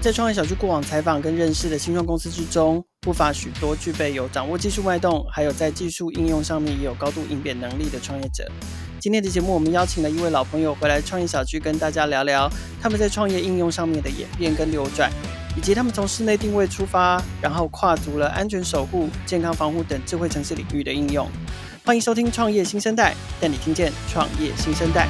在创业小区过往采访跟认识的新创公司之中，不乏许多具备有掌握技术脉动，还有在技术应用上面也有高度应变能力的创业者。今天的节目，我们邀请了一位老朋友回来创业小区，跟大家聊聊他们在创业应用上面的演变跟流转，以及他们从室内定位出发，然后跨足了安全守护、健康防护等智慧城市领域的应用。欢迎收听《创业新生代》，带你听见创业新生代。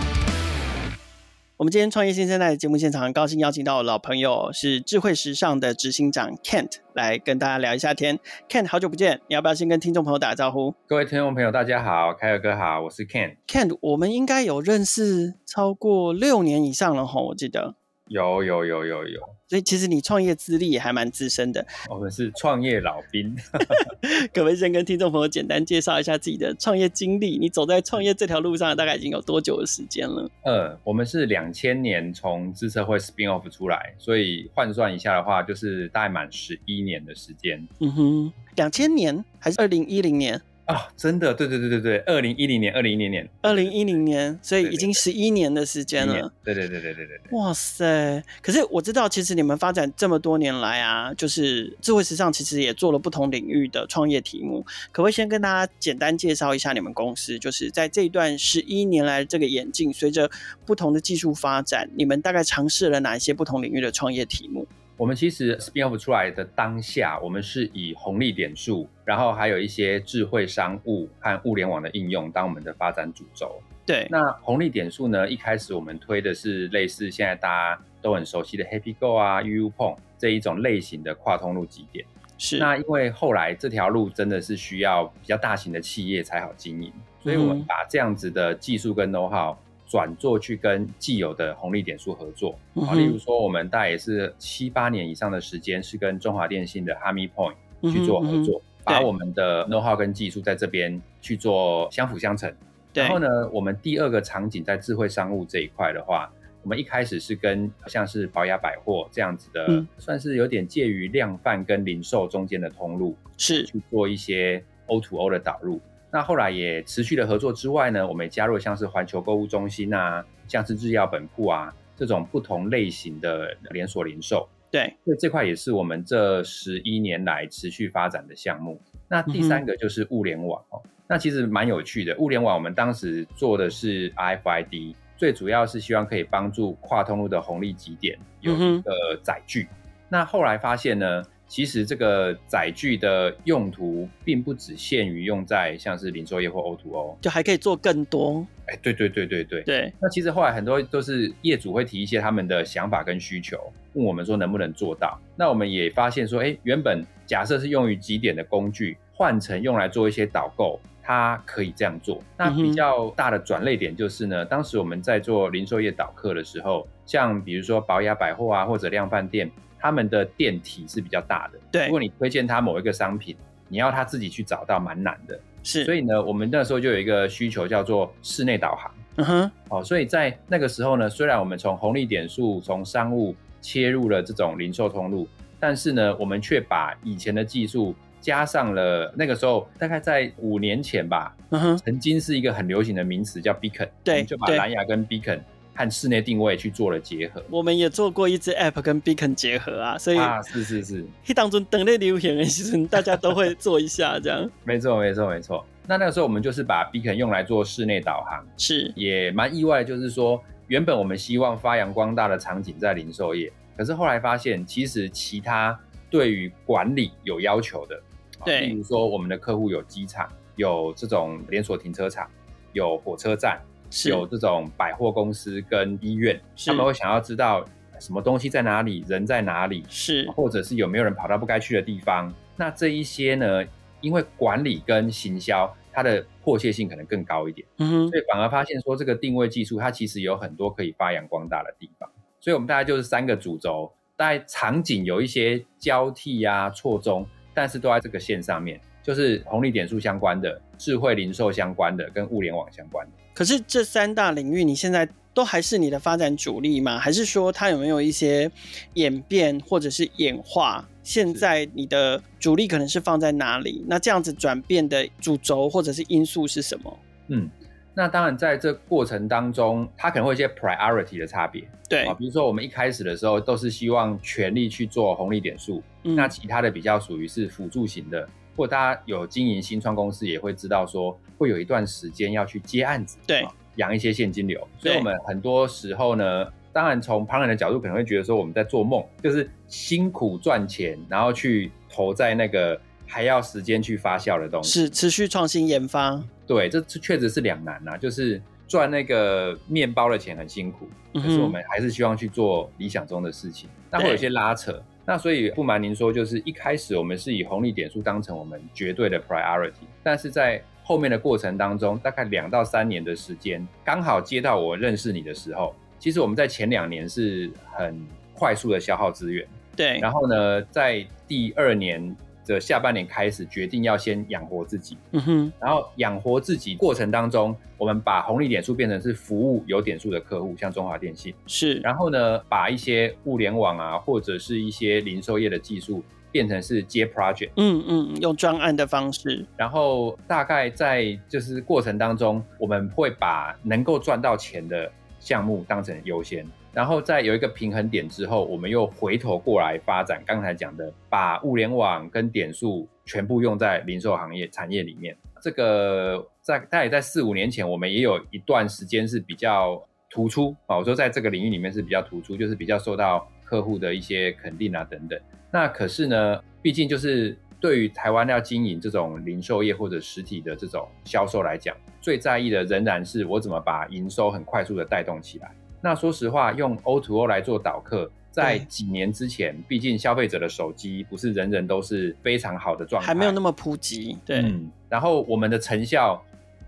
我们今天创业新生代的节目现场，很高兴邀请到老朋友，是智慧时尚的执行长 Kent 来跟大家聊一下天。Kent，好久不见，你要不要先跟听众朋友打个招呼？各位听众朋友，大家好，凯尔哥好，我是 Kent。Kent，我们应该有认识超过六年以上了吼，我记得。有有有有有，所以其实你创业资历也还蛮资深的。我们是创业老兵，可不可以先跟听众朋友简单介绍一下自己的创业经历？你走在创业这条路上大概已经有多久的时间了？呃，我们是两千年从资策会 spin off 出来，所以换算一下的话，就是大概满十一年的时间。嗯哼，两千年还是二零一零年？啊、哦，真的，对对对对对，二零一零年，二零一零年，二零一零年，所以已经十一年的时间了。对对对对对对对。哇塞！可是我知道，其实你们发展这么多年来啊，就是智慧时尚其实也做了不同领域的创业题目。可不可以先跟大家简单介绍一下你们公司？就是在这一段十一年来这个演进，随着不同的技术发展，你们大概尝试了哪一些不同领域的创业题目？我们其实 spin off 出来的当下，我们是以红利点数，然后还有一些智慧商务和物联网的应用当我们的发展主轴。对，那红利点数呢，一开始我们推的是类似现在大家都很熟悉的 HappyGo 啊、UUPOINT 这一种类型的跨通路集点。是，那因为后来这条路真的是需要比较大型的企业才好经营，所以我们把这样子的技术跟 know how。转做去跟既有的红利点数合作啊，例如说我们大概也是七八年以上的时间，是跟中华电信的 Harmony Point 去做合作，把我们的 know how 跟技术在这边去做相辅相成。然后呢，我们第二个场景在智慧商务这一块的话，我们一开始是跟像是宝雅百货这样子的，算是有点介于量贩跟零售中间的通路，是去做一些 O to O 的导入。那后来也持续的合作之外呢，我们也加入像是环球购物中心啊，像是日药本铺啊这种不同类型的连锁零售。对，所以这块也是我们这十一年来持续发展的项目。那第三个就是物联网哦，嗯、那其实蛮有趣的。物联网我们当时做的是 RFID，最主要是希望可以帮助跨通路的红利集点有一个载具。嗯、那后来发现呢，其实这个载具的用途并不只限于用在像是零售业或 O to O，就还可以做更多。哎，对对对对对。对。那其实后来很多都是业主会提一些他们的想法跟需求，问我们说能不能做到。那我们也发现说，哎，原本假设是用于几点的工具，换成用来做一些导购，它可以这样做。那比较大的转类点就是呢，当时我们在做零售业导客的时候，像比如说宝雅百货啊，或者量贩店。他们的店体是比较大的，对。如果你推荐他某一个商品，你要他自己去找到，蛮难的。是。所以呢，我们那时候就有一个需求叫做室内导航。嗯哼。哦，所以在那个时候呢，虽然我们从红利点数、从商务切入了这种零售通路，但是呢，我们却把以前的技术加上了。那个时候大概在五年前吧，嗯哼，曾经是一个很流行的名词叫 Beacon。对。就把蓝牙跟 Beacon。和室内定位去做了结合，我们也做过一支 App 跟 Beacon 结合啊，所以啊，是是是，一当中等类流行的其实大家都会做一下这样。没错没错没错。那那个时候我们就是把 Beacon 用来做室内导航，是也蛮意外，就是说原本我们希望发扬光大的场景在零售业，可是后来发现其实其他对于管理有要求的，对，例如说我们的客户有机场，有这种连锁停车场，有火车站。有这种百货公司跟医院，他们会想要知道什么东西在哪里，人在哪里，是，或者是有没有人跑到不该去的地方。那这一些呢，因为管理跟行销，它的迫切性可能更高一点，嗯哼，所以反而发现说这个定位技术，它其实有很多可以发扬光大的地方。所以我们大概就是三个主轴，大概场景有一些交替啊、错综，但是都在这个线上面，就是红利点数相关的、智慧零售相关的、跟物联网相关的。可是这三大领域，你现在都还是你的发展主力吗？还是说它有没有一些演变或者是演化？现在你的主力可能是放在哪里？那这样子转变的主轴或者是因素是什么？嗯，那当然在这过程当中，它可能会有一些 priority 的差别。对啊，比如说我们一开始的时候都是希望全力去做红利点数，嗯、那其他的比较属于是辅助型的。或大家有经营新创公司，也会知道说会有一段时间要去接案子，对，养一些现金流。所以我们很多时候呢，当然从旁人的角度可能会觉得说我们在做梦，就是辛苦赚钱，然后去投在那个还要时间去发酵的东西，是持续创新研发。对，这确实是两难呐，就是赚那个面包的钱很辛苦，可是我们还是希望去做理想中的事情，那会有一些拉扯。那所以不瞒您说，就是一开始我们是以红利点数当成我们绝对的 priority，但是在后面的过程当中，大概两到三年的时间，刚好接到我认识你的时候，其实我们在前两年是很快速的消耗资源，对，然后呢，在第二年。的下半年开始决定要先养活自己，嗯哼，然后养活自己过程当中，我们把红利点数变成是服务有点数的客户，像中华电信是，然后呢，把一些物联网啊或者是一些零售业的技术变成是接 project，嗯嗯，用专案的方式，然后大概在就是过程当中，我们会把能够赚到钱的项目当成优先。然后在有一个平衡点之后，我们又回头过来发展刚才讲的，把物联网跟点数全部用在零售行业产业里面。这个在大概在四五年前，我们也有一段时间是比较突出啊。我说在这个领域里面是比较突出，就是比较受到客户的一些肯定啊等等。那可是呢，毕竟就是对于台湾要经营这种零售业或者实体的这种销售来讲，最在意的仍然是我怎么把营收很快速的带动起来。那说实话，用 O2O 来做导客，在几年之前，毕竟消费者的手机不是人人都是非常好的状态，还没有那么普及。对，嗯，然后我们的成效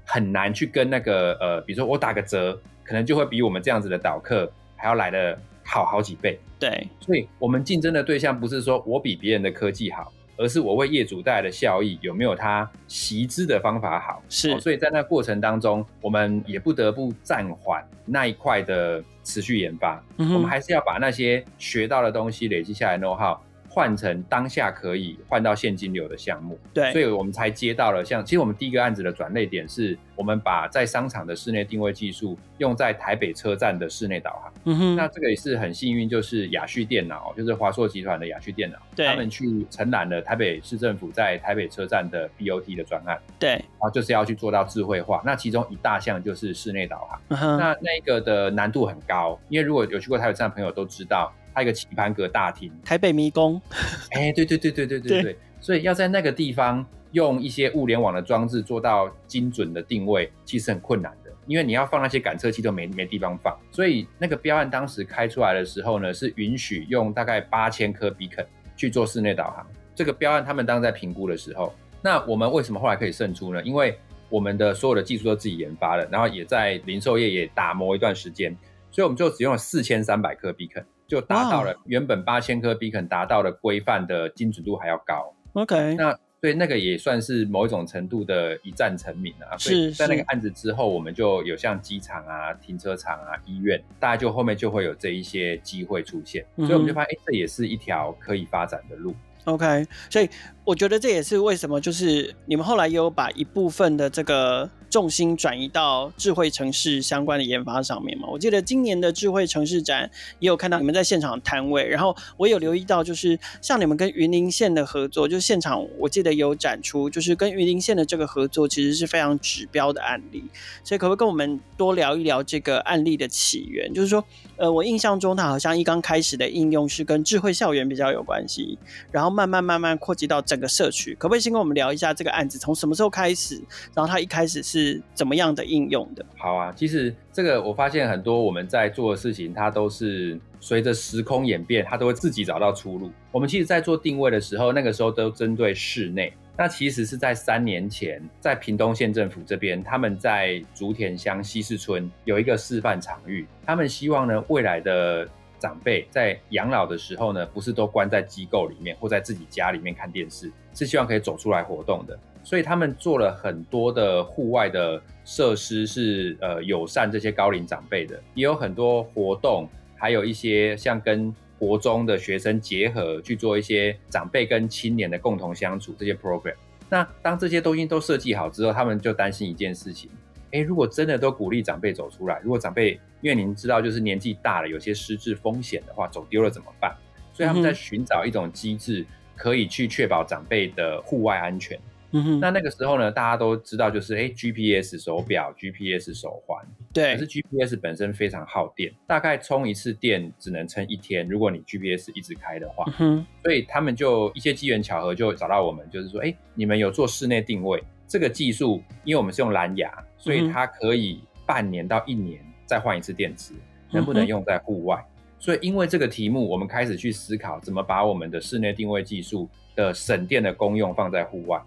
很难去跟那个呃，比如说我打个折，可能就会比我们这样子的导客还要来的好好几倍。对，所以我们竞争的对象不是说我比别人的科技好。而是我为业主带来的效益有没有他习之的方法好？是、哦，所以在那过程当中，我们也不得不暂缓那一块的持续研发。嗯、我们还是要把那些学到的东西累积下来，know how。换成当下可以换到现金流的项目，对，所以我们才接到了像，其实我们第一个案子的转类点是，我们把在商场的室内定位技术用在台北车站的室内导航。嗯哼，那这个也是很幸运，就是亚旭电脑，就是华硕集团的亚旭电脑，对，他们去承揽了台北市政府在台北车站的 BOT 的专案，对，然后就是要去做到智慧化，那其中一大项就是室内导航。嗯哼，那那个的难度很高，因为如果有去过台北站的朋友都知道。它一个棋盘格大厅，台北迷宫，哎、欸，对对对对对对对，对，所以要在那个地方用一些物联网的装置做到精准的定位，其实很困难的，因为你要放那些感测器都没没地方放，所以那个标案当时开出来的时候呢，是允许用大概八千颗 beacon 去做室内导航。这个标案他们当时在评估的时候，那我们为什么后来可以胜出呢？因为我们的所有的技术都自己研发了，然后也在零售业也打磨一段时间，所以我们就只用了四千三百颗 beacon。就达到了原本八千颗比肯达到的规范的精准度还要高。OK，那对那个也算是某一种程度的一战成名啊。所以在那个案子之后，我们就有像机场啊、停车场啊、医院，大家就后面就会有这一些机会出现。所以我们就发现，哎、欸，这也是一条可以发展的路。OK，所以我觉得这也是为什么，就是你们后来也有把一部分的这个。重心转移到智慧城市相关的研发上面嘛？我记得今年的智慧城市展也有看到你们在现场摊位，然后我有留意到，就是像你们跟云林县的合作，就是现场我记得有展出，就是跟云林县的这个合作其实是非常指标的案例。所以可不可以跟我们多聊一聊这个案例的起源？就是说，呃，我印象中它好像一刚开始的应用是跟智慧校园比较有关系，然后慢慢慢慢扩及到整个社区。可不可以先跟我们聊一下这个案子从什么时候开始？然后它一开始是怎么样的应用的？好啊，其实这个我发现很多我们在做的事情，它都是随着时空演变，它都会自己找到出路。我们其实，在做定位的时候，那个时候都针对室内。那其实是在三年前，在屏东县政府这边，他们在竹田乡西势村有一个示范场域，他们希望呢，未来的长辈在养老的时候呢，不是都关在机构里面或在自己家里面看电视，是希望可以走出来活动的。所以他们做了很多的户外的设施，是呃友善这些高龄长辈的，也有很多活动，还有一些像跟国中的学生结合去做一些长辈跟青年的共同相处这些 program。那当这些东西都设计好之后，他们就担心一件事情，哎，如果真的都鼓励长辈走出来，如果长辈因为您知道就是年纪大了，有些失智风险的话，走丢了怎么办？所以他们在寻找一种机制，可以去确保长辈的户外安全。哼，那那个时候呢，大家都知道，就是哎，GPS 手表、GPS 手环，对，可是 GPS 本身非常耗电，大概充一次电只能撑一天。如果你 GPS 一直开的话，嗯，所以他们就一些机缘巧合就找到我们，就是说，哎，你们有做室内定位这个技术，因为我们是用蓝牙，所以它可以半年到一年再换一次电池，能不能用在户外？所以因为这个题目，我们开始去思考怎么把我们的室内定位技术的省电的功用放在户外。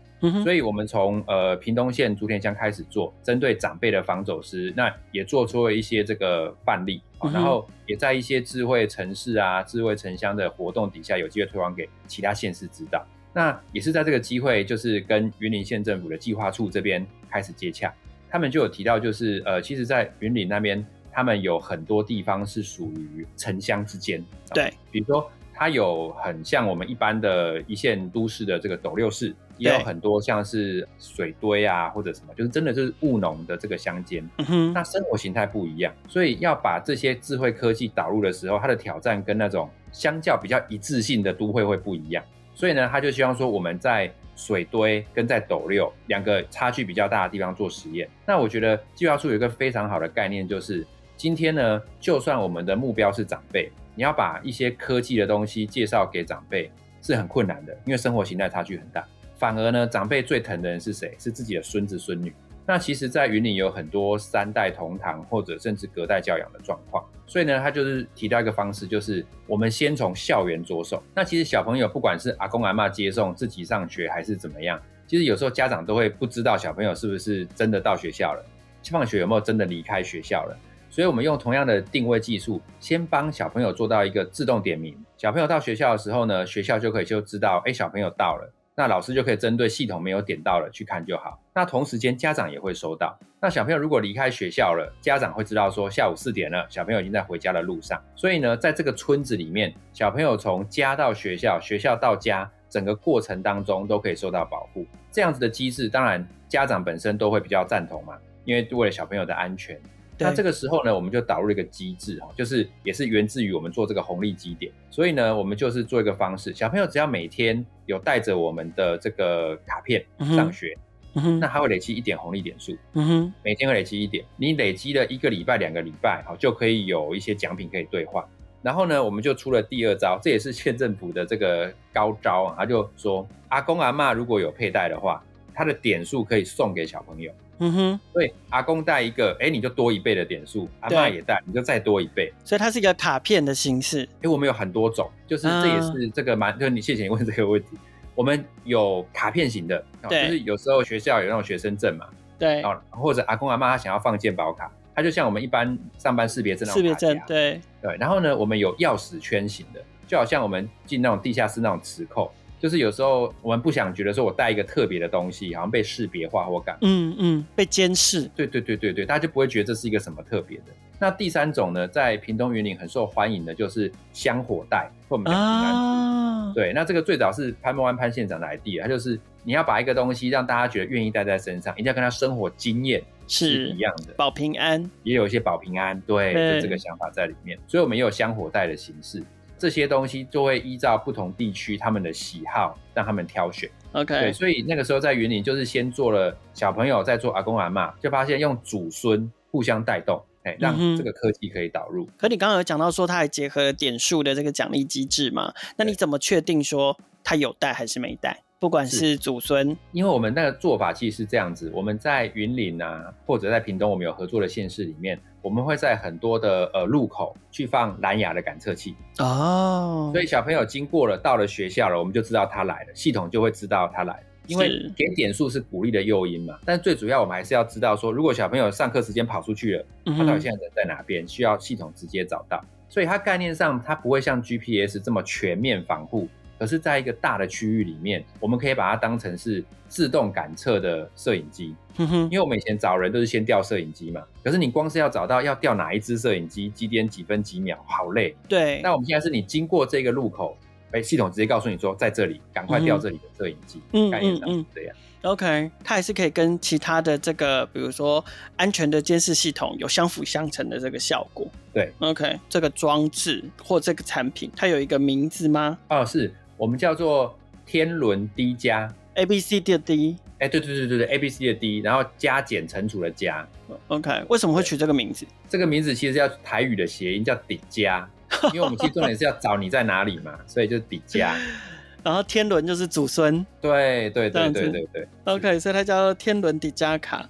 所以，我们从呃屏东县竹田乡开始做，针对长辈的防走失，那也做出了一些这个范例，然后也在一些智慧城市啊、智慧城乡的活动底下，有机会推广给其他县市知道。那也是在这个机会，就是跟云林县政府的计划处这边开始接洽，他们就有提到，就是呃，其实，在云林那边，他们有很多地方是属于城乡之间，对，比如说它有很像我们一般的一线都市的这个斗六市。也有很多像是水堆啊，或者什么，就是真的就是务农的这个乡间，那生活形态不一样，所以要把这些智慧科技导入的时候，它的挑战跟那种相较比较一致性的都会会不一样。所以呢，他就希望说我们在水堆跟在斗六两个差距比较大的地方做实验。那我觉得计划处有一个非常好的概念，就是今天呢，就算我们的目标是长辈，你要把一些科技的东西介绍给长辈是很困难的，因为生活形态差距很大。反而呢，长辈最疼的人是谁？是自己的孙子孙女。那其实，在云林有很多三代同堂，或者甚至隔代教养的状况。所以呢，他就是提到一个方式，就是我们先从校园着手。那其实小朋友不管是阿公阿妈接送自己上学，还是怎么样，其实有时候家长都会不知道小朋友是不是真的到学校了，放学有没有真的离开学校了。所以我们用同样的定位技术，先帮小朋友做到一个自动点名。小朋友到学校的时候呢，学校就可以就知道，哎，小朋友到了。那老师就可以针对系统没有点到了去看就好。那同时间家长也会收到。那小朋友如果离开学校了，家长会知道说下午四点了，小朋友已经在回家的路上。所以呢，在这个村子里面，小朋友从家到学校，学校到家，整个过程当中都可以受到保护。这样子的机制，当然家长本身都会比较赞同嘛，因为为了小朋友的安全。那这个时候呢，我们就导入一个机制哈，就是也是源自于我们做这个红利基点，所以呢，我们就是做一个方式，小朋友只要每天有带着我们的这个卡片上学，嗯哼，那他会累积一点红利点数，嗯哼，每天会累积一点，你累积了一个礼拜、两个礼拜，好，就可以有一些奖品可以兑换。然后呢，我们就出了第二招，这也是县政府的这个高招啊，他就说阿公阿嬷如果有佩戴的话，他的点数可以送给小朋友。嗯哼，所以阿公带一个，哎，你就多一倍的点数；阿妈也带，你就再多一倍。所以它是一个卡片的形式。哎，我们有很多种，就是这也是这个蛮，嗯、就是你谢谢你问这个问题。我们有卡片型的，就是有时候学校有那种学生证嘛，对，或者阿公阿妈他想要放健保卡，他就像我们一般上班识别证那种卡。识别证，对对。然后呢，我们有钥匙圈型的，就好像我们进那种地下室那种磁扣。就是有时候我们不想觉得说我带一个特别的东西，好像被识别化或感，嗯嗯，被监视。对对对对对，大家就不会觉得这是一个什么特别的。那第三种呢，在屏东云林很受欢迎的就是香火袋，或我们讲平安符。对，那这个最早是潘孟安潘县长的 idea，他就是你要把一个东西让大家觉得愿意带在身上，一定要跟他生活经验是一样的，保平安，也有一些保平安，对，就这个想法在里面。所以我们也有香火袋的形式。这些东西就会依照不同地区他们的喜好，让他们挑选。OK，对，所以那个时候在云林就是先做了小朋友，在做阿公阿嬷，就发现用祖孙互相带动，哎，让这个科技可以导入。嗯、可你刚刚有讲到说，它还结合了点数的这个奖励机制嘛？那你怎么确定说它有带还是没带？不管是祖孙，因为我们那个做法其实是这样子，我们在云林啊，或者在屏东，我们有合作的县市里面，我们会在很多的呃路口去放蓝牙的感测器。哦，所以小朋友经过了，到了学校了，我们就知道他来了，系统就会知道他来了，因为给点数是鼓励的诱因嘛，但最主要我们还是要知道说，如果小朋友上课时间跑出去了，他到底现在人在哪边，需要系统直接找到，所以它概念上它不会像 GPS 这么全面防护。可是，在一个大的区域里面，我们可以把它当成是自动感测的摄影机。因为我们以前找人都是先调摄影机嘛。可是你光是要找到要调哪一支摄影机，几点几分几秒，好累。对。那我们现在是你经过这个路口，哎，系统直接告诉你说，在这里赶快调这里的摄影机，嗯，概念上是这样。OK，它也是可以跟其他的这个，比如说安全的监视系统有相辅相成的这个效果。对，OK，这个装置或这个产品，它有一个名字吗？哦，是我们叫做天伦 D 加 A B C 的 D。哎，对对对对对，A B C 的 D，然后加减乘除的加。OK，为什么会取这个名字？这个名字其实叫台语的谐音，叫底加，因为我们其实重点是要找你在哪里嘛，所以就是底加。然后天伦就是祖孙，对对对对对对。OK，所以它叫做天伦迪加卡。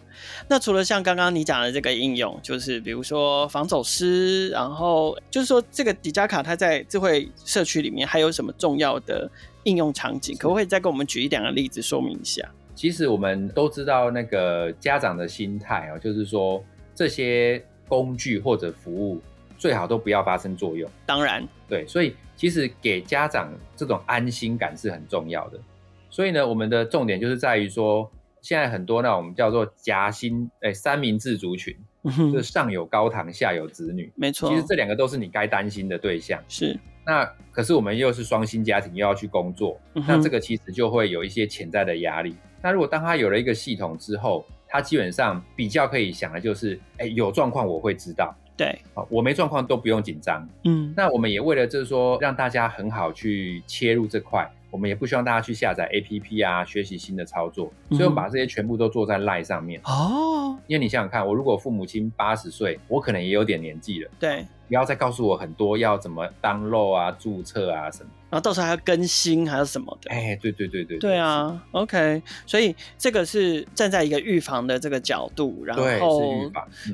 那除了像刚刚你讲的这个应用，就是比如说防走失，然后就是说这个迪加卡它在智慧社区里面还有什么重要的应用场景？可不可以再给我们举一两个例子说明一下？其实我们都知道那个家长的心态啊，就是说这些工具或者服务最好都不要发生作用。当然，对，所以。其实给家长这种安心感是很重要的，所以呢，我们的重点就是在于说，现在很多那我们叫做夹心诶三明治族群，就是上有高堂，下有子女，没错。其实这两个都是你该担心的对象。是。那可是我们又是双薪家庭，又要去工作，那这个其实就会有一些潜在的压力。那如果当他有了一个系统之后，他基本上比较可以想的就是，哎，有状况我会知道。对，好，我没状况都不用紧张。嗯，那我们也为了就是说让大家很好去切入这块，我们也不希望大家去下载 APP 啊，学习新的操作，所以我们把这些全部都做在 LINE 上面。哦，因为你想想看，我如果父母亲八十岁，我可能也有点年纪了。对。不要再告诉我很多要怎么 download 啊、注册啊什么，然后到时候还要更新还是什么的。哎、欸，对对对对，对啊，OK。所以这个是站在一个预防的这个角度，然后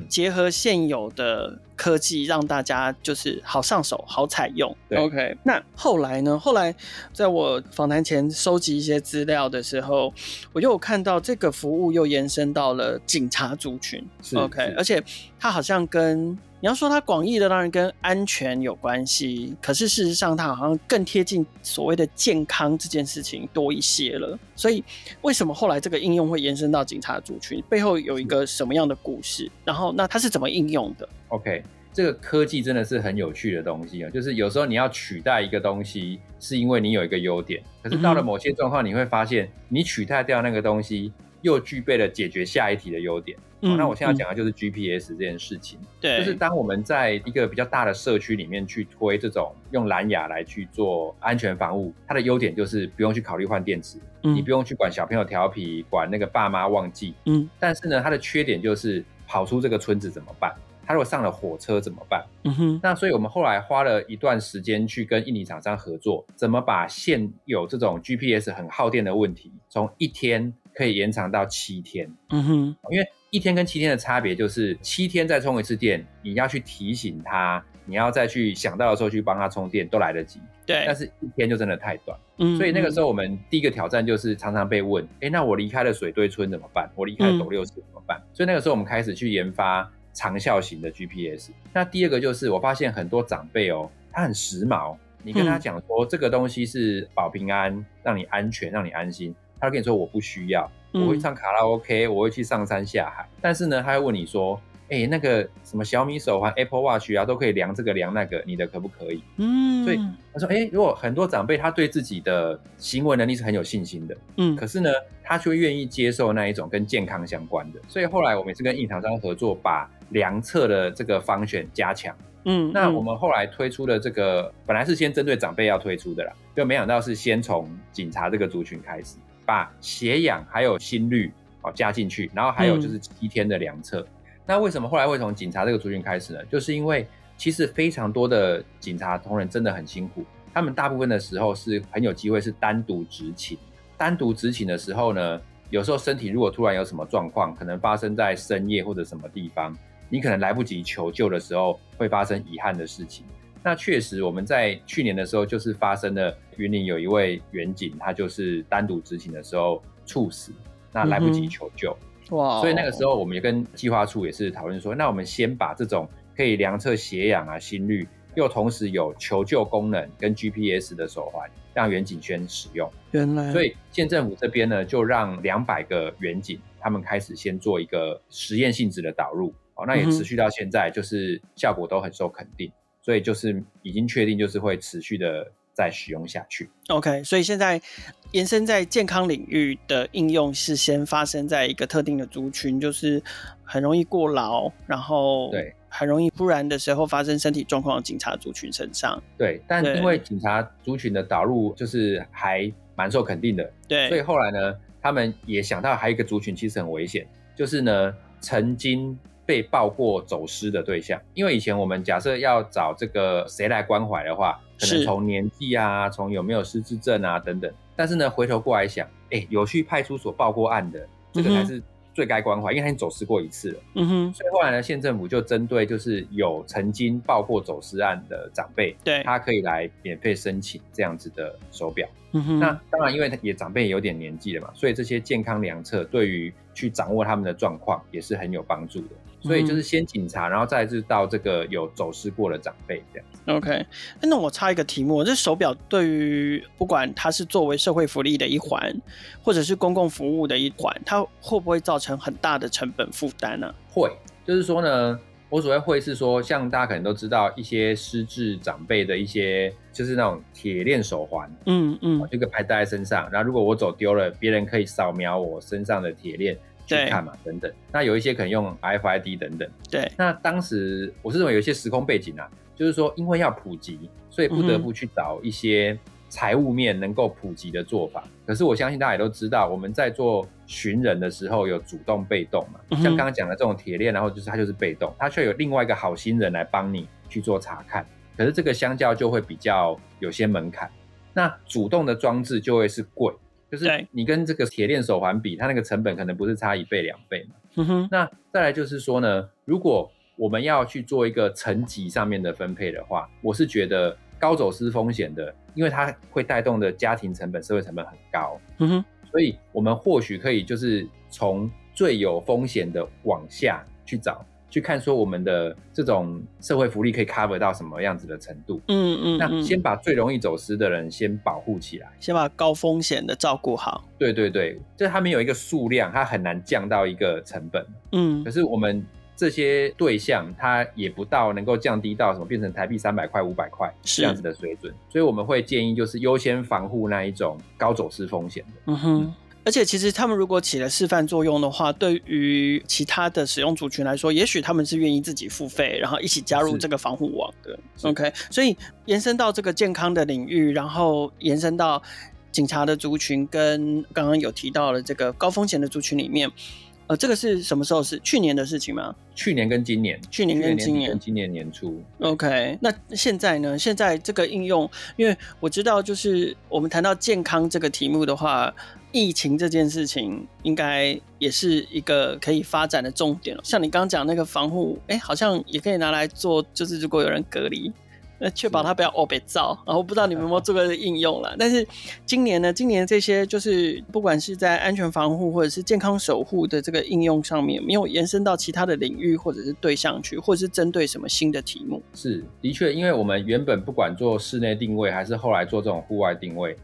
结合现有的科技，让大家就是好上手、好采用。OK。那后来呢？后来在我访谈前收集一些资料的时候，我又有看到这个服务又延伸到了警察族群。OK，而且它好像跟你要说它广义的，当然跟安全有关系，可是事实上它好像更贴近所谓的健康这件事情多一些了。所以为什么后来这个应用会延伸到警察族群？背后有一个什么样的故事？然后那它是怎么应用的？OK，这个科技真的是很有趣的东西啊！就是有时候你要取代一个东西，是因为你有一个优点，可是到了某些状况，你会发现你取代掉那个东西，又具备了解决下一题的优点。嗯、那我现在要讲的就是 GPS 这件事情，对、嗯，就是当我们在一个比较大的社区里面去推这种用蓝牙来去做安全防护，它的优点就是不用去考虑换电池，嗯，你不用去管小朋友调皮，管那个爸妈忘记，嗯，但是呢，它的缺点就是跑出这个村子怎么办？他如果上了火车怎么办？嗯哼，那所以我们后来花了一段时间去跟印尼厂商合作，怎么把现有这种 GPS 很耗电的问题，从一天可以延长到七天？嗯哼，因为一天跟七天的差别就是，七天再充一次电，你要去提醒他，你要再去想到的时候去帮他充电，都来得及。对，但是一天就真的太短。嗯，所以那个时候我们第一个挑战就是常常被问，哎，那我离开了水堆村怎么办？我离开了斗六市怎么办？嗯，所以那个时候我们开始去研发长效型的 GPS。那第二个就是我发现很多长辈哦，他很时髦，你跟他讲说这个东西是保平安，让你安全，让你安心，他就跟你说我不需要。我会唱卡拉 OK，我会去上山下海，但是呢，他会问你说，哎、欸，那个什么小米手环、Apple Watch 啊，都可以量这个量那个，你的可不可以？嗯，所以他说，哎、欸，如果很多长辈他对自己的行为能力是很有信心的，嗯，可是呢，他却愿意接受那一种跟健康相关的，所以后来我们也是跟印厂商合作，把量测的这个 function 加强，嗯，那我们后来推出的这个，本来是先针对长辈要推出的啦，就没想到是先从警察这个族群开始。把血氧还有心率哦加进去，然后还有就是一天的量测。嗯、那为什么后来会从警察这个族群开始呢？就是因为其实非常多的警察同仁真的很辛苦，他们大部分的时候是很有机会是单独执勤。单独执勤的时候呢，有时候身体如果突然有什么状况，可能发生在深夜或者什么地方，你可能来不及求救的时候，会发生遗憾的事情。那确实，我们在去年的时候就是发生了云林有一位远警，他就是单独执勤的时候猝死，那来不及求救。哇！所以那个时候我们也跟计划处也是讨论说，那我们先把这种可以量测血氧啊、心率，又同时有求救功能跟 GPS 的手环，让远警先使用。原来，所以县政府这边呢，就让两百个远警他们开始先做一个实验性质的导入。哦，那也持续到现在，就是效果都很受肯定。所以就是已经确定，就是会持续的再使用下去。OK，所以现在延伸在健康领域的应用是先发生在一个特定的族群，就是很容易过劳，然后对，很容易突然的时候发生身体状况的警察族群身上。对，但因为警察族群的导入就是还蛮受肯定的，对，所以后来呢，他们也想到还有一个族群其实很危险，就是呢曾经。被报过走失的对象，因为以前我们假设要找这个谁来关怀的话，可能从年纪啊，从有没有失智症啊等等。但是呢，回头过来想，哎、欸，有去派出所报过案的，这个才是最该关怀，因为他已经走失过一次了。嗯哼。所以后来呢，县政府就针对就是有曾经报过走失案的长辈，对，他可以来免费申请这样子的手表。嗯哼。那当然，因为他也长辈也有点年纪了嘛，所以这些健康量测对于去掌握他们的状况也是很有帮助的。所以就是先警察，然后再是到这个有走失过的长辈这样。OK，那我插一个题目，这手表对于不管它是作为社会福利的一环，或者是公共服务的一环，它会不会造成很大的成本负担呢？会，就是说呢，我所谓会是说，像大家可能都知道一些失智长辈的一些，就是那种铁链手环，嗯嗯，这个牌戴在身上，然后如果我走丢了，别人可以扫描我身上的铁链。去看嘛，等等。那有一些可能用 RFID 等等。对。那当时我是认为有一些时空背景啊，就是说因为要普及，所以不得不去找一些财务面能够普及的做法。嗯、可是我相信大家也都知道，我们在做寻人的时候有主动被动嘛。嗯、像刚刚讲的这种铁链，然后就是它就是被动，它需要有另外一个好心人来帮你去做查看。可是这个相较就会比较有些门槛。那主动的装置就会是贵。就是你跟这个铁链手环比，它那个成本可能不是差一倍两倍嘛。嗯哼。那再来就是说呢，如果我们要去做一个层级上面的分配的话，我是觉得高走私风险的，因为它会带动的家庭成本、社会成本很高。嗯哼。所以我们或许可以就是从最有风险的往下去找。去看说我们的这种社会福利可以 cover 到什么样子的程度？嗯嗯，那先把最容易走失的人先保护起来，先把高风险的照顾好。对对对，就是他们有一个数量，它很难降到一个成本。嗯，可是我们这些对象，他也不到能够降低到什么变成台币三百块、五百块这样子的水准，所以我们会建议就是优先防护那一种高走失风险的。嗯哼。而且，其实他们如果起了示范作用的话，对于其他的使用族群来说，也许他们是愿意自己付费，然后一起加入这个防护网的。OK，所以延伸到这个健康的领域，然后延伸到警察的族群，跟刚刚有提到的这个高风险的族群里面，呃，这个是什么时候？是去年的事情吗？去年跟今年，去年跟今年，跟今年年初。OK，那现在呢？现在这个应用，因为我知道，就是我们谈到健康这个题目的话。疫情这件事情应该也是一个可以发展的重点了。像你刚刚讲那个防护，哎，好像也可以拿来做，就是如果有人隔离，那确保他不要欧北照。然后不知道你们有没有做过应用了？但是今年呢，今年这些就是不管是在安全防护或者是健康守护的这个应用上面，没有延伸到其他的领域或者是对象去，或者是针对什么新的题目？是，的确，因为我们原本不管做室内定位，还是后来做这种户外定位。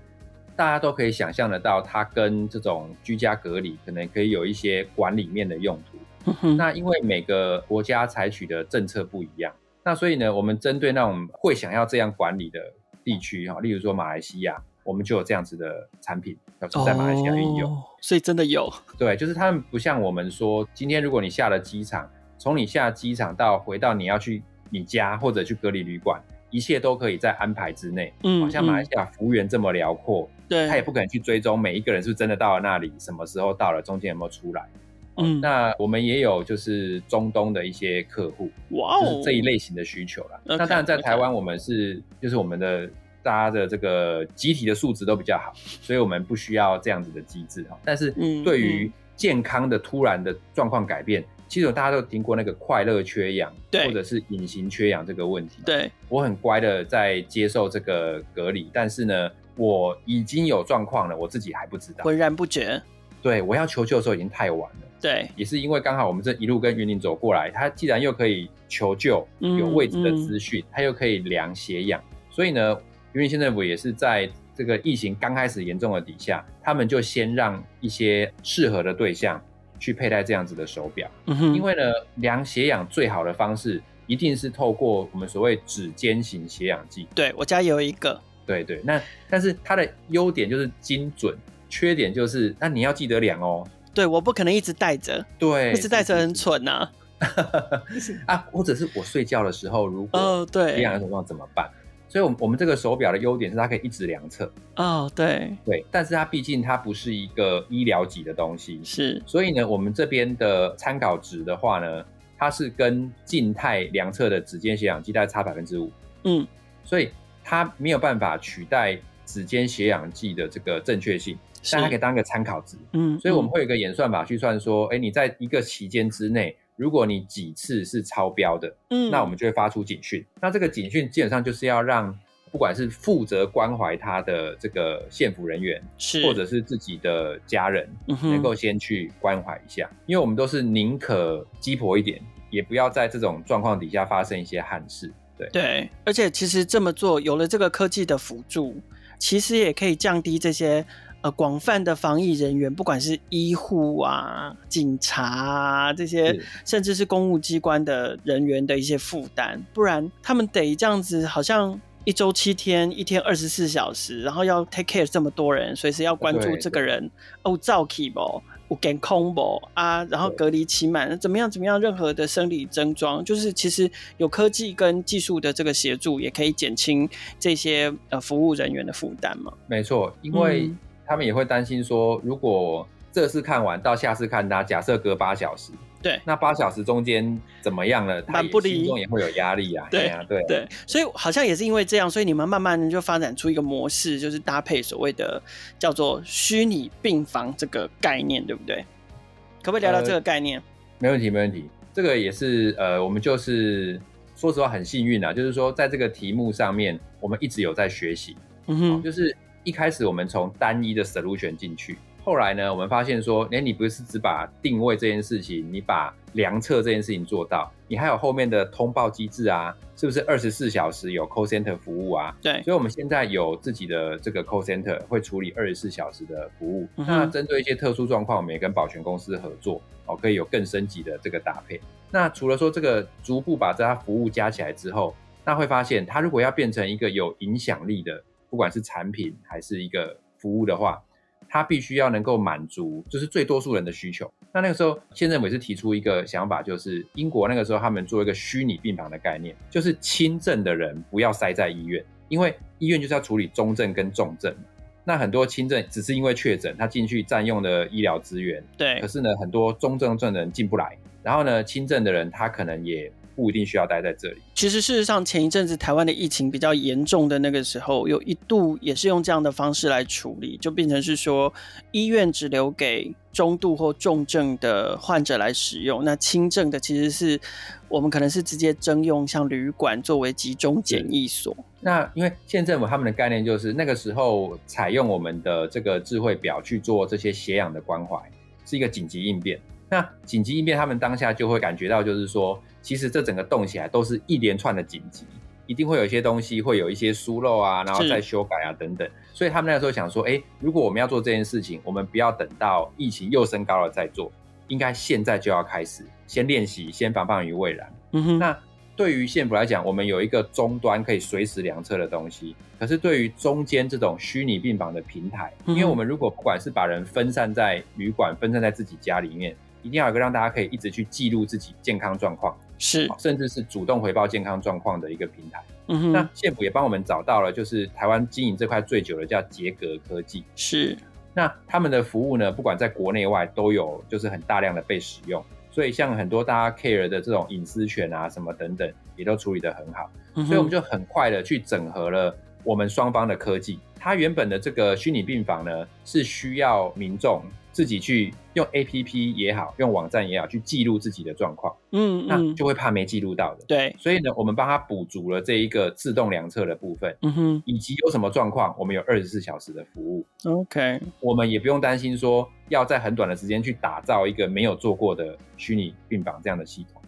大家都可以想象得到，它跟这种居家隔离可能可以有一些管理面的用途。那因为每个国家采取的政策不一样，那所以呢，我们针对那种会想要这样管理的地区哈，例如说马来西亚，我们就有这样子的产品要在马来西亚运用。哦，所以真的有。对，就是他们不像我们说，今天如果你下了机场，从你下机场到回到你要去你家或者去隔离旅馆。一切都可以在安排之内，嗯，好像马来西亚幅员这么辽阔，对，他也不可能去追踪每一个人是不是真的到了那里，什么时候到了，中间有没有出来，嗯，那我们也有就是中东的一些客户，哇哦，就是这一类型的需求啦。Okay, 那当然在台湾，我们是.就是我们的大家的这个集体的素质都比较好，所以我们不需要这样子的机制哈。但是对于健康的突然的状况改变。其实大家都听过那个快乐缺氧，对，或者是隐形缺氧这个问题。对，我很乖的在接受这个隔离，但是呢，我已经有状况了，我自己还不知道，浑然不觉。对，我要求救的时候已经太晚了。对，也是因为刚好我们这一路跟云林走过来，他既然又可以求救，有位置的资讯，他、嗯嗯、又可以量血氧，所以呢，云林县政府也是在这个疫情刚开始严重的底下，他们就先让一些适合的对象。去佩戴这样子的手表，因为呢，量血氧最好的方式一定是透过我们所谓指尖型血氧计。对，我家有一个。对对，那但是它的优点就是精准，缺点就是那你要记得量哦。对，我不可能一直带着，对，一直带着很蠢呐、啊。啊，或者是我睡觉的时候，如果哦对，这样的情况怎么办？所以，我们我们这个手表的优点是它可以一直量测。哦，对对，但是它毕竟它不是一个医疗级的东西，是。所以呢，我们这边的参考值的话呢，它是跟静态量测的指尖血氧机大概差百分之五。嗯，所以它没有办法取代指尖血氧计的这个正确性，但它可以当一个参考值。嗯，所以我们会有一个演算法去算说，哎，你在一个期间之内。如果你几次是超标的，嗯，那我们就会发出警讯。那这个警讯基本上就是要让不管是负责关怀他的这个县府人员，是或者是自己的家人，能够先去关怀一下，嗯，因为我们都是宁可鸡婆一点，也不要在这种状况底下发生一些憾事。对。对，而且其实这么做有了这个科技的辅助，其实也可以降低这些。呃，广泛的防疫人员，不管是医护啊、警察啊这些，甚至是公务机关的人员的一些负担，不然他们得这样子，好像一周七天，一天二十四小时，然后要 take care 这么多人，随时要关注这个人哦，早起不，有健康不啊，然后隔离期满，怎么样怎么样，任何的生理症状，就是其实有科技跟技术的这个协助，也可以减轻这些呃服务人员的负担嘛。没错，因为、嗯。他们也会担心说，如果这次看完到下次看他，假设隔八小时，对，那八小时中间怎么样了？他心中也会有压力啊。对啊，对对，所以好像也是因为这样，所以你们慢慢的就发展出一个模式，就是搭配所谓的叫做虚拟病房这个概念，对不对？可不可以聊聊这个概念？呃，没问题，没问题。这个也是呃，我们就是说实话很幸运啊，就是说在这个题目上面，我们一直有在学习。嗯哼，就是。一开始我们从单一的 solution 进去，后来呢，我们发现说，哎，你不是只把定位这件事情，你把量测这件事情做到，你还有后面的通报机制啊，是不是二十四小时有 call center 服务啊？对，所以我们现在有自己的这个 call center 会处理二十四小时的服务。嗯、那针对一些特殊状况，我们也跟保全公司合作，哦，可以有更升级的这个搭配。那除了说这个逐步把这它服务加起来之后，那会发现它如果要变成一个有影响力的。不管是产品还是一个服务的话，它必须要能够满足就是最多数人的需求。那那个时候，县政府是提出一个想法，就是英国那个时候他们做一个虚拟病房的概念，就是轻症的人不要塞在医院，因为医院就是要处理中症跟重症。那很多轻症只是因为确诊，他进去占用了医疗资源，对。可是呢，很多中症症的人进不来，然后呢，轻症的人他可能也。不一定需要待在这里。其实，事实上，前一阵子台湾的疫情比较严重的那个时候，有一度也是用这样的方式来处理，就变成是说，医院只留给中度或重症的患者来使用，那轻症的其实是我们可能是直接征用像旅馆作为集中检疫所。那因为县政府他们的概念就是那个时候采用我们的这个智慧表去做这些血氧的关怀，是一个紧急应变。那紧急应变，他们当下就会感觉到，就是说，其实这整个动起来都是一连串的紧急，一定会有一些东西会有一些疏漏啊，然后再修改啊等等。所以他们那个时候想说，哎，如果我们要做这件事情，我们不要等到疫情又升高了再做，应该现在就要开始，先练习，先防范于未然。嗯哼。那对于县府来讲，我们有一个终端可以随时量测的东西，可是对于中间这种虚拟病房的平台，因为我们如果不管是把人分散在旅馆，分散在自己家里面。一定要有一个让大家可以一直去记录自己健康状况，是，甚至是主动回报健康状况的一个平台。嗯哼，那县府也帮我们找到了，就是台湾经营这块最久的叫杰格科技。是，那他们的服务呢，不管在国内外都有，就是很大量的被使用。所以像很多大家 care 的这种隐私权啊什么等等，也都处理得很好。嗯。所以我们就很快的去整合了我们双方的科技。它原本的这个虚拟病房呢，是需要民众。自己去用 APP 也好，用网站也好，去记录自己的状况，嗯，那就会怕没记录到的。对，所以呢，我们帮他补足了这一个自动量测的部分，嗯哼，以及有什么状况，我们有二十四小时的服务。OK，我们也不用担心说要在很短的时间去打造一个没有做过的虚拟病房这样的系统。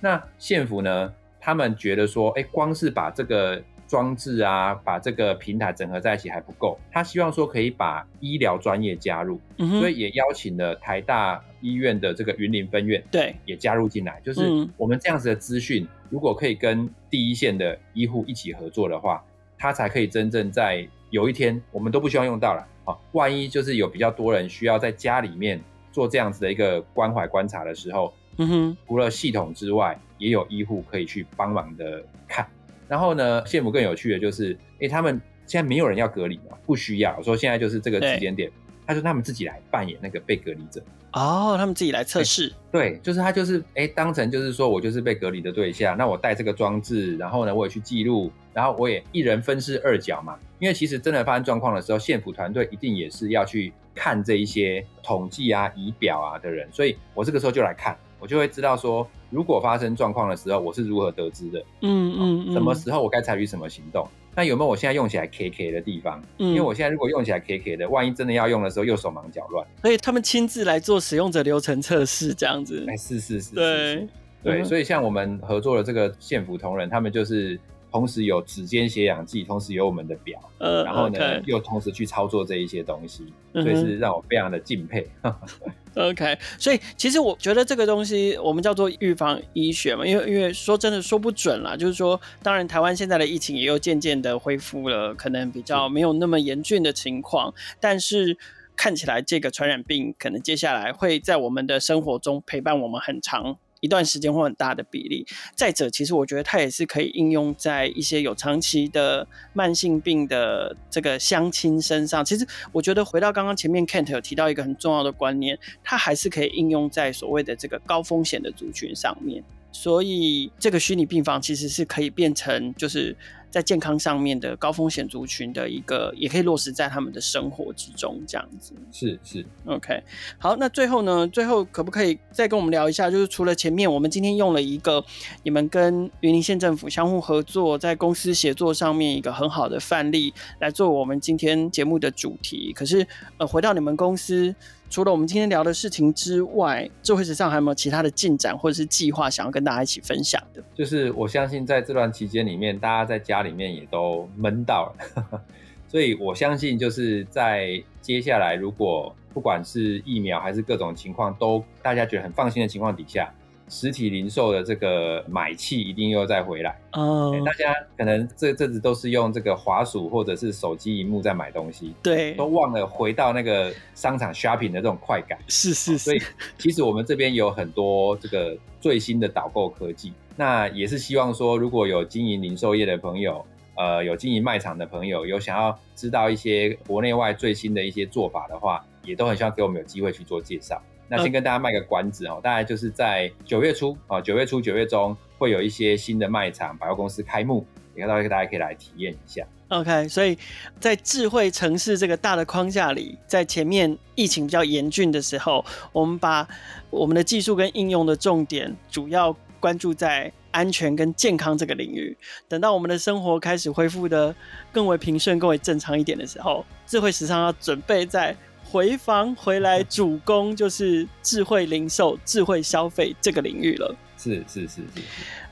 那县府呢，他们觉得说，哎，光是把这个。装置啊，把这个平台整合在一起还不够，他希望说可以把医疗专业加入，嗯，所以也邀请了台大医院的这个云林分院，对，也加入进来。就是我们这样子的资讯，如果可以跟第一线的医护一起合作的话，他才可以真正在有一天我们都不需要用到了啊。万一就是有比较多人需要在家里面做这样子的一个关怀观察的时候，嗯哼，除了系统之外，也有医护可以去帮忙的看。然后呢，县府更有趣的就是，哎、欸，他们现在没有人要隔离嘛，不需要。我说现在就是这个时间点，他说他们自己来扮演那个被隔离者。哦，他们自己来测试。对，就是他就是哎、欸，当成就是说我就是被隔离的对象，那我带这个装置，然后呢，我也去记录，然后我也一人分饰二角嘛。因为其实真的发生状况的时候，县府团队一定也是要去看这一些统计啊、仪表啊的人，所以我这个时候就来看，我就会知道说。如果发生状况的时候，我是如何得知的？嗯嗯，嗯，什么时候我该采取什么行动？那有没有我现在用起来 K K 的地方？嗯，因为我现在如果用起来 K K 的，万一真的要用的时候又手忙脚乱。所以他们亲自来做使用者流程测试，这样子。哎，是是是，对是是对、嗯，所以像我们合作的这个县府同仁，他们就是。同时有指尖血氧计，同时有我们的表，呃，然后呢，okay. 又同时去操作这一些东西，所以是让我非常的敬佩。OK，所以其实我觉得这个东西我们叫做预防医学嘛，因为因为说真的说不准啦，就是说，当然台湾现在的疫情也又渐渐的恢复了，可能比较没有那么严峻的情况，但是看起来这个传染病可能接下来会在我们的生活中陪伴我们很长。一段时间或很大的比例。再者，其实我觉得它也是可以应用在一些有长期的慢性病的这个相亲身上。其实我觉得回到刚刚前面 Kent 有提到一个很重要的观念，它还是可以应用在所谓的这个高风险的族群上面。所以这个虚拟病房其实是可以变成就是。在健康上面的高风险族群的一个，也可以落实在他们的生活之中，这样子。是是，OK。好，那最后呢，最后可不可以再跟我们聊一下？就是除了前面我们今天用了一个你们跟云林县政府相互合作，在公司协作上面一个很好的范例，来做我们今天节目的主题。可是，呃，回到你们公司。除了我们今天聊的事情之外，智慧时尚还有没有其他的进展或者是计划想要跟大家一起分享的？就是我相信在这段期间里面，大家在家里面也都闷到了，所以我相信就是在接下来，如果不管是疫苗还是各种情况都大家觉得很放心的情况底下。实体零售的这个买气一定又再回来哦、oh. 大家可能这阵子都是用这个滑鼠或者是手机荧幕在买东西，对，都忘了回到那个商场 shopping 的这种快感。是是是，所以其实我们这边有很多这个最新的导购科技，那也是希望说，如果有经营零售业的朋友，呃，有经营卖场的朋友，有想要知道一些国内外最新的一些做法的话，也都很希望给我们有机会去做介绍。那先跟大家卖个关子哦，大概就是在九月初啊，九月初九月中会有一些新的卖场百货公司开幕，也看到大家可以来体验一下。OK，所以在智慧城市这个大的框架里，在前面疫情比较严峻的时候，我们把我们的技术跟应用的重点主要关注在安全跟健康这个领域。等到我们的生活开始恢复的更为平顺、更为正常一点的时候，智慧时尚要准备在。回防回来主攻就是智慧零售、智慧消费这个领域了。是是是是。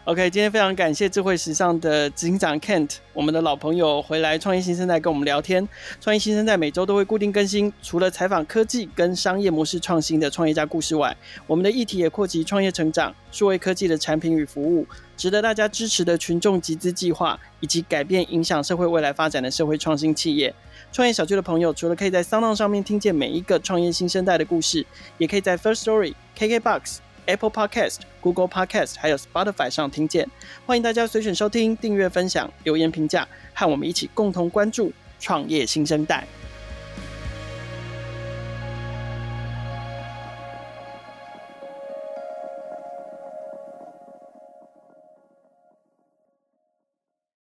OK，今天非常感谢智慧时尚的执行长 Kent，我们的老朋友回来创业新生代跟我们聊天。创业新生代每周都会固定更新，除了采访科技跟商业模式创新的创业家故事外，我们的议题也扩及创业成长、数位科技的产品与服务，值得大家支持的群众集资计划，以及改变影响社会未来发展的社会创新企业。创业小聚的朋友，除了可以在 SoundOn 上面听见每一个创业新生代的故事，也可以在 First Story、KKBox、Apple Podcast、Google Podcast 还有 Spotify 上听见。欢迎大家随选收听、订阅、分享、留言、评价，和我们一起共同关注创业新生代。